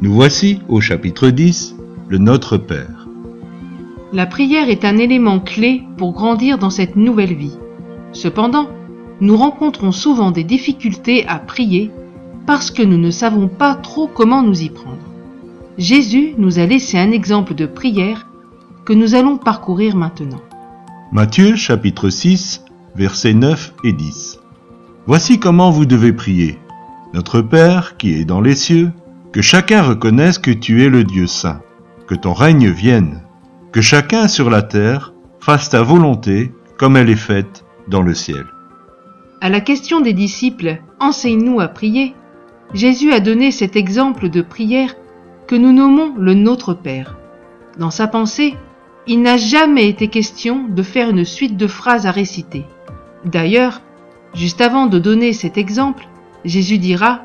Nous voici au chapitre 10, le Notre Père. La prière est un élément clé pour grandir dans cette nouvelle vie. Cependant, nous rencontrons souvent des difficultés à prier parce que nous ne savons pas trop comment nous y prendre. Jésus nous a laissé un exemple de prière que nous allons parcourir maintenant. Matthieu chapitre 6, versets 9 et 10. Voici comment vous devez prier. Notre Père qui est dans les cieux, que chacun reconnaisse que tu es le Dieu saint, que ton règne vienne, que chacun sur la terre fasse ta volonté comme elle est faite dans le ciel. À la question des disciples, enseigne-nous à prier, Jésus a donné cet exemple de prière que nous nommons le Notre Père. Dans sa pensée, il n'a jamais été question de faire une suite de phrases à réciter. D'ailleurs, juste avant de donner cet exemple, Jésus dira,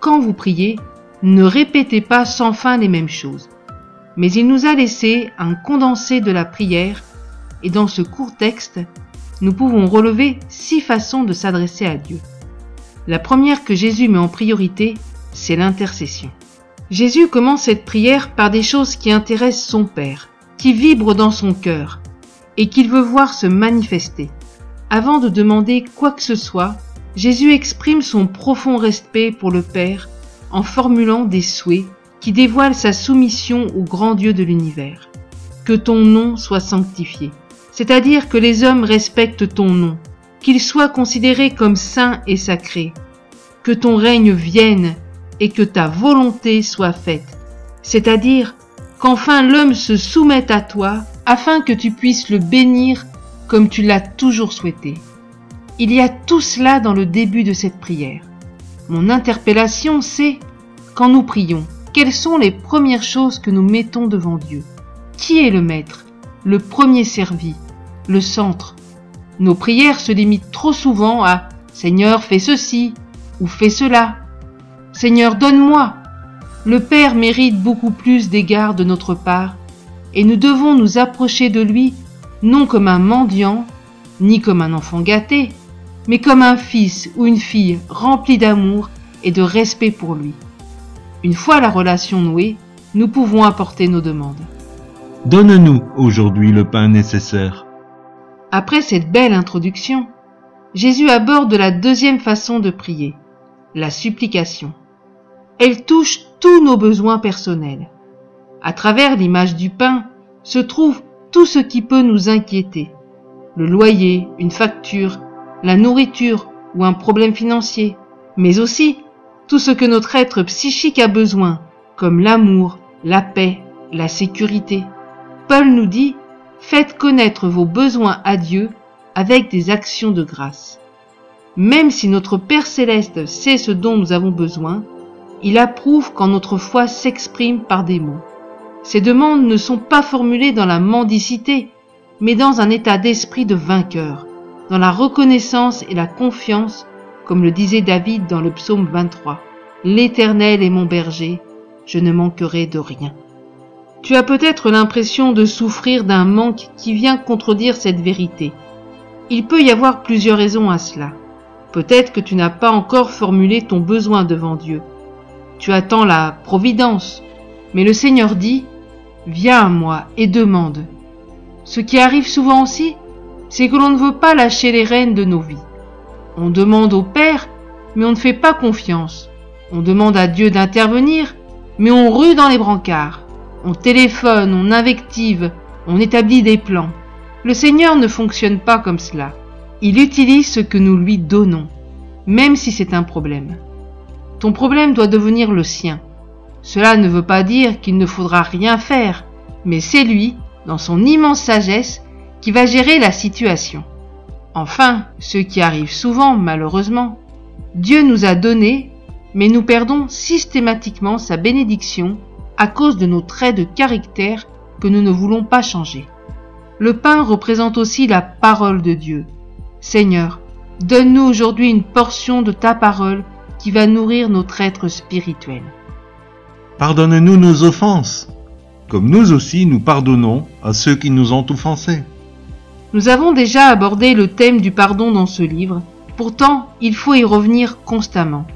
Quand vous priez, ne répétez pas sans fin les mêmes choses. Mais il nous a laissé un condensé de la prière, et dans ce court texte, nous pouvons relever six façons de s'adresser à Dieu. La première que Jésus met en priorité, c'est l'intercession. Jésus commence cette prière par des choses qui intéressent son Père, qui vibrent dans son cœur, et qu'il veut voir se manifester. Avant de demander quoi que ce soit, Jésus exprime son profond respect pour le Père en formulant des souhaits qui dévoilent sa soumission au grand Dieu de l'univers. Que ton nom soit sanctifié, c'est-à-dire que les hommes respectent ton nom, qu'il soit considéré comme saint et sacré, que ton règne vienne et que ta volonté soit faite, c'est-à-dire qu'enfin l'homme se soumette à toi afin que tu puisses le bénir comme tu l'as toujours souhaité. Il y a tout cela dans le début de cette prière. Mon interpellation, c'est, quand nous prions, quelles sont les premières choses que nous mettons devant Dieu? Qui est le maître Le premier servi Le centre? Nos prières se limitent trop souvent à Seigneur, fais ceci ou fais cela Seigneur, donne-moi. Le Père mérite beaucoup plus d'égards de notre part, et nous devons nous approcher de lui non comme un mendiant, ni comme un enfant gâté, mais comme un fils ou une fille rempli d'amour et de respect pour lui. Une fois la relation nouée, nous pouvons apporter nos demandes. Donne-nous aujourd'hui le pain nécessaire. Après cette belle introduction, Jésus aborde la deuxième façon de prier, la supplication. Elle touche tous nos besoins personnels. À travers l'image du pain se trouve tout ce qui peut nous inquiéter. Le loyer, une facture, la nourriture ou un problème financier, mais aussi tout ce que notre être psychique a besoin, comme l'amour, la paix, la sécurité. Paul nous dit, faites connaître vos besoins à Dieu avec des actions de grâce. Même si notre Père céleste sait ce dont nous avons besoin, il approuve quand notre foi s'exprime par des mots. Ces demandes ne sont pas formulées dans la mendicité, mais dans un état d'esprit de vainqueur, dans la reconnaissance et la confiance, comme le disait David dans le psaume 23. L'Éternel est mon berger, je ne manquerai de rien. Tu as peut-être l'impression de souffrir d'un manque qui vient contredire cette vérité. Il peut y avoir plusieurs raisons à cela. Peut-être que tu n'as pas encore formulé ton besoin devant Dieu tu attends la providence. Mais le Seigneur dit, Viens à moi et demande. Ce qui arrive souvent aussi, c'est que l'on ne veut pas lâcher les rênes de nos vies. On demande au Père, mais on ne fait pas confiance. On demande à Dieu d'intervenir, mais on rue dans les brancards. On téléphone, on invective, on établit des plans. Le Seigneur ne fonctionne pas comme cela. Il utilise ce que nous lui donnons, même si c'est un problème. Ton problème doit devenir le sien. Cela ne veut pas dire qu'il ne faudra rien faire, mais c'est lui, dans son immense sagesse, qui va gérer la situation. Enfin, ce qui arrive souvent, malheureusement, Dieu nous a donné, mais nous perdons systématiquement sa bénédiction à cause de nos traits de caractère que nous ne voulons pas changer. Le pain représente aussi la parole de Dieu. Seigneur, donne-nous aujourd'hui une portion de ta parole qui va nourrir notre être spirituel. Pardonne-nous nos offenses, comme nous aussi nous pardonnons à ceux qui nous ont offensés. Nous avons déjà abordé le thème du pardon dans ce livre, Pourtant, il faut y revenir constamment.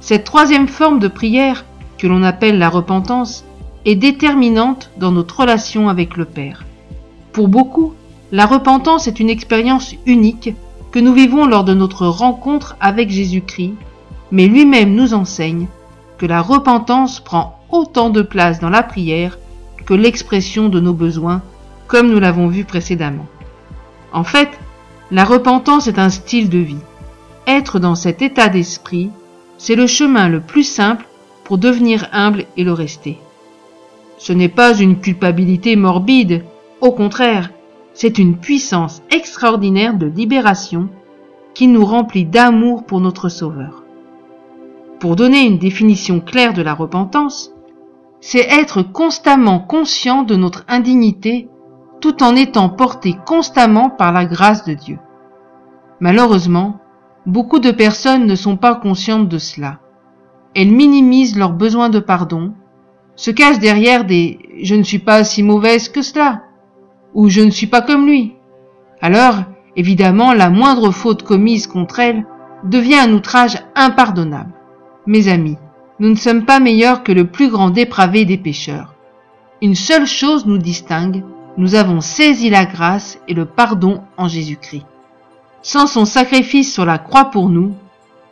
Cette troisième forme de prière, que l'on appelle la repentance, est déterminante dans notre relation avec le Père. Pour beaucoup, la repentance est une expérience unique que nous vivons lors de notre rencontre avec Jésus-Christ, mais lui-même nous enseigne que la repentance prend autant de place dans la prière que l'expression de nos besoins, comme nous l'avons vu précédemment. En fait, la repentance est un style de vie. Être dans cet état d'esprit, c'est le chemin le plus simple pour devenir humble et le rester. Ce n'est pas une culpabilité morbide, au contraire, c'est une puissance extraordinaire de libération qui nous remplit d'amour pour notre Sauveur. Pour donner une définition claire de la repentance, c'est être constamment conscient de notre indignité tout en étant porté constamment par la grâce de Dieu. Malheureusement, beaucoup de personnes ne sont pas conscientes de cela. Elles minimisent leurs besoins de pardon, se cachent derrière des ⁇ je ne suis pas si mauvaise que cela ⁇ ou je ne suis pas comme lui. Alors, évidemment, la moindre faute commise contre elles devient un outrage impardonnable. Mes amis, nous ne sommes pas meilleurs que le plus grand dépravé des pécheurs. Une seule chose nous distingue, nous avons saisi la grâce et le pardon en Jésus-Christ. Sans son sacrifice sur la croix pour nous,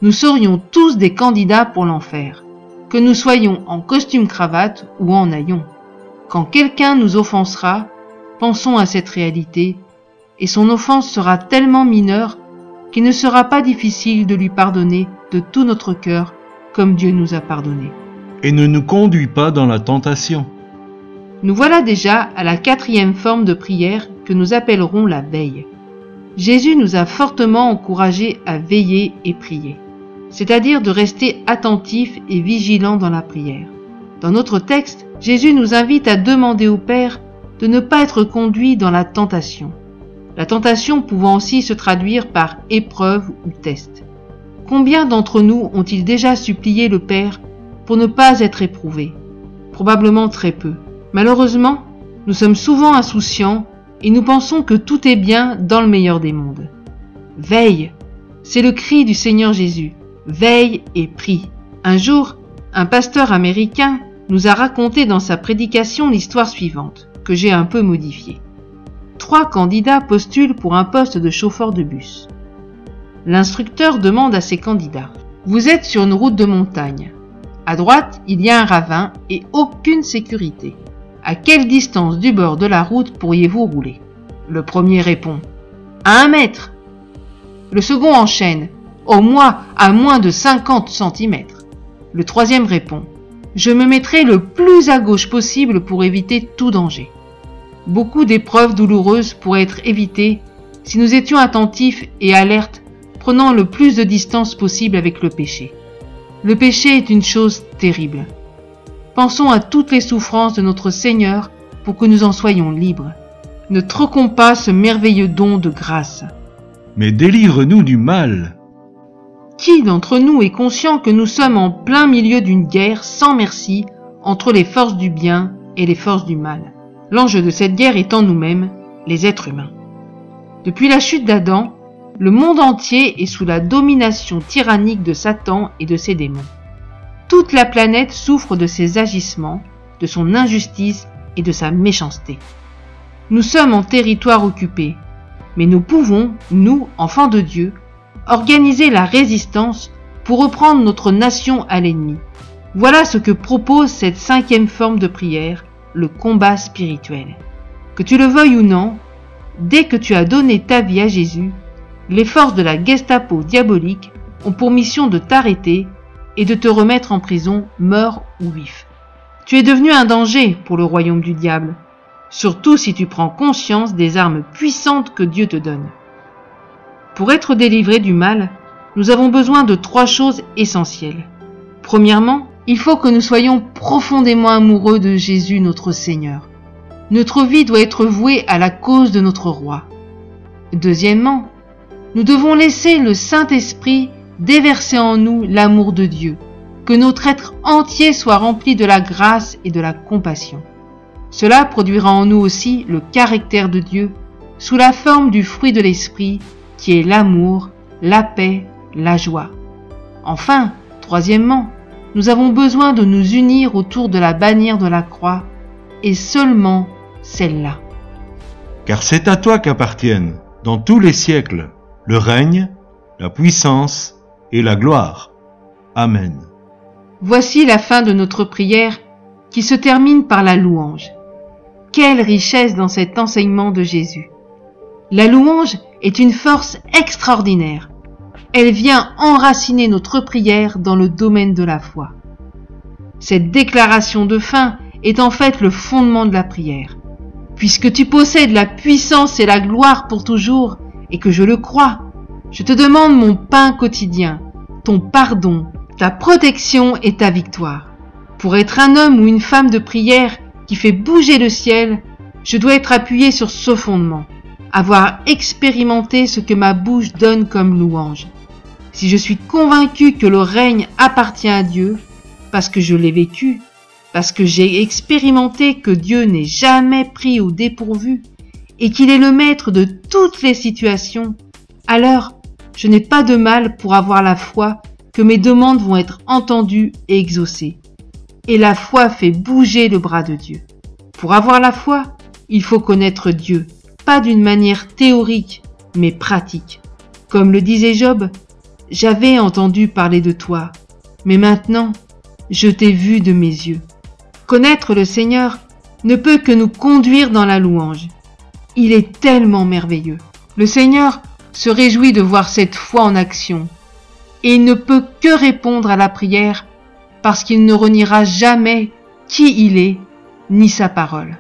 nous serions tous des candidats pour l'enfer, que nous soyons en costume cravate ou en haillons. Quand quelqu'un nous offensera, pensons à cette réalité, et son offense sera tellement mineure qu'il ne sera pas difficile de lui pardonner de tout notre cœur comme Dieu nous a pardonné. Et ne nous conduis pas dans la tentation. Nous voilà déjà à la quatrième forme de prière que nous appellerons la veille. Jésus nous a fortement encouragés à veiller et prier, c'est-à-dire de rester attentifs et vigilants dans la prière. Dans notre texte, Jésus nous invite à demander au Père de ne pas être conduit dans la tentation. La tentation pouvant aussi se traduire par épreuve ou test. Combien d'entre nous ont-ils déjà supplié le Père pour ne pas être éprouvés? Probablement très peu. Malheureusement, nous sommes souvent insouciants et nous pensons que tout est bien dans le meilleur des mondes. Veille, c'est le cri du Seigneur Jésus. Veille et prie. Un jour, un pasteur américain nous a raconté dans sa prédication l'histoire suivante, que j'ai un peu modifiée. Trois candidats postulent pour un poste de chauffeur de bus. L'instructeur demande à ses candidats Vous êtes sur une route de montagne. À droite, il y a un ravin et aucune sécurité. À quelle distance du bord de la route pourriez-vous rouler? Le premier répond À un mètre. Le second enchaîne Au moins à moins de 50 cm. Le troisième répond Je me mettrai le plus à gauche possible pour éviter tout danger. Beaucoup d'épreuves douloureuses pourraient être évitées si nous étions attentifs et alertes, prenant le plus de distance possible avec le péché. Le péché est une chose terrible. Pensons à toutes les souffrances de notre Seigneur pour que nous en soyons libres. Ne troquons pas ce merveilleux don de grâce. Mais délivre-nous du mal. Qui d'entre nous est conscient que nous sommes en plein milieu d'une guerre sans merci entre les forces du bien et les forces du mal? L'enjeu de cette guerre étant nous-mêmes, les êtres humains. Depuis la chute d'Adam, le monde entier est sous la domination tyrannique de Satan et de ses démons. Toute la planète souffre de ses agissements, de son injustice et de sa méchanceté. Nous sommes en territoire occupé, mais nous pouvons, nous, enfants de Dieu, organiser la résistance pour reprendre notre nation à l'ennemi. Voilà ce que propose cette cinquième forme de prière, le combat spirituel. Que tu le veuilles ou non, dès que tu as donné ta vie à Jésus, les forces de la Gestapo diabolique ont pour mission de t'arrêter et de te remettre en prison, mort ou vif. Tu es devenu un danger pour le royaume du diable, surtout si tu prends conscience des armes puissantes que Dieu te donne. Pour être délivré du mal, nous avons besoin de trois choses essentielles. Premièrement, il faut que nous soyons profondément amoureux de Jésus notre Seigneur. Notre vie doit être vouée à la cause de notre roi. Deuxièmement, nous devons laisser le Saint-Esprit déverser en nous l'amour de Dieu, que notre être entier soit rempli de la grâce et de la compassion. Cela produira en nous aussi le caractère de Dieu sous la forme du fruit de l'Esprit qui est l'amour, la paix, la joie. Enfin, troisièmement, nous avons besoin de nous unir autour de la bannière de la croix, et seulement celle-là. Car c'est à toi qu'appartiennent, dans tous les siècles, le règne, la puissance et la gloire. Amen. Voici la fin de notre prière qui se termine par la louange. Quelle richesse dans cet enseignement de Jésus. La louange est une force extraordinaire. Elle vient enraciner notre prière dans le domaine de la foi. Cette déclaration de fin est en fait le fondement de la prière. Puisque tu possèdes la puissance et la gloire pour toujours, et que je le crois, je te demande mon pain quotidien, ton pardon, ta protection et ta victoire. Pour être un homme ou une femme de prière qui fait bouger le ciel, je dois être appuyé sur ce fondement, avoir expérimenté ce que ma bouche donne comme louange. Si je suis convaincu que le règne appartient à Dieu, parce que je l'ai vécu, parce que j'ai expérimenté que Dieu n'est jamais pris au dépourvu et qu'il est le maître de toutes les situations, alors je n'ai pas de mal pour avoir la foi que mes demandes vont être entendues et exaucées. Et la foi fait bouger le bras de Dieu. Pour avoir la foi, il faut connaître Dieu, pas d'une manière théorique, mais pratique. Comme le disait Job, j'avais entendu parler de toi, mais maintenant, je t'ai vu de mes yeux. Connaître le Seigneur ne peut que nous conduire dans la louange. Il est tellement merveilleux. Le Seigneur se réjouit de voir cette foi en action, et il ne peut que répondre à la prière parce qu'il ne reniera jamais qui il est, ni sa parole.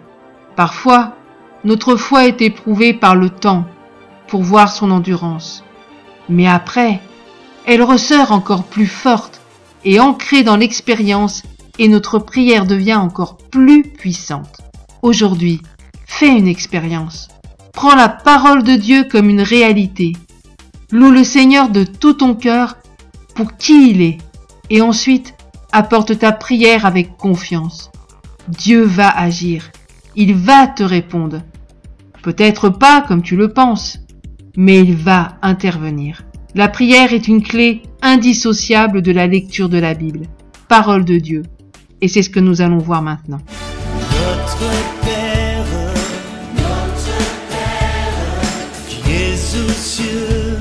Parfois, notre foi est éprouvée par le temps pour voir son endurance. Mais après, elle ressort encore plus forte et ancrée dans l'expérience et notre prière devient encore plus puissante. Aujourd'hui, fais une expérience. Prends la parole de Dieu comme une réalité. Loue le Seigneur de tout ton cœur pour qui il est et ensuite apporte ta prière avec confiance. Dieu va agir. Il va te répondre. Peut-être pas comme tu le penses, mais il va intervenir. La prière est une clé indissociable de la lecture de la Bible, parole de Dieu. Et c'est ce que nous allons voir maintenant. Qui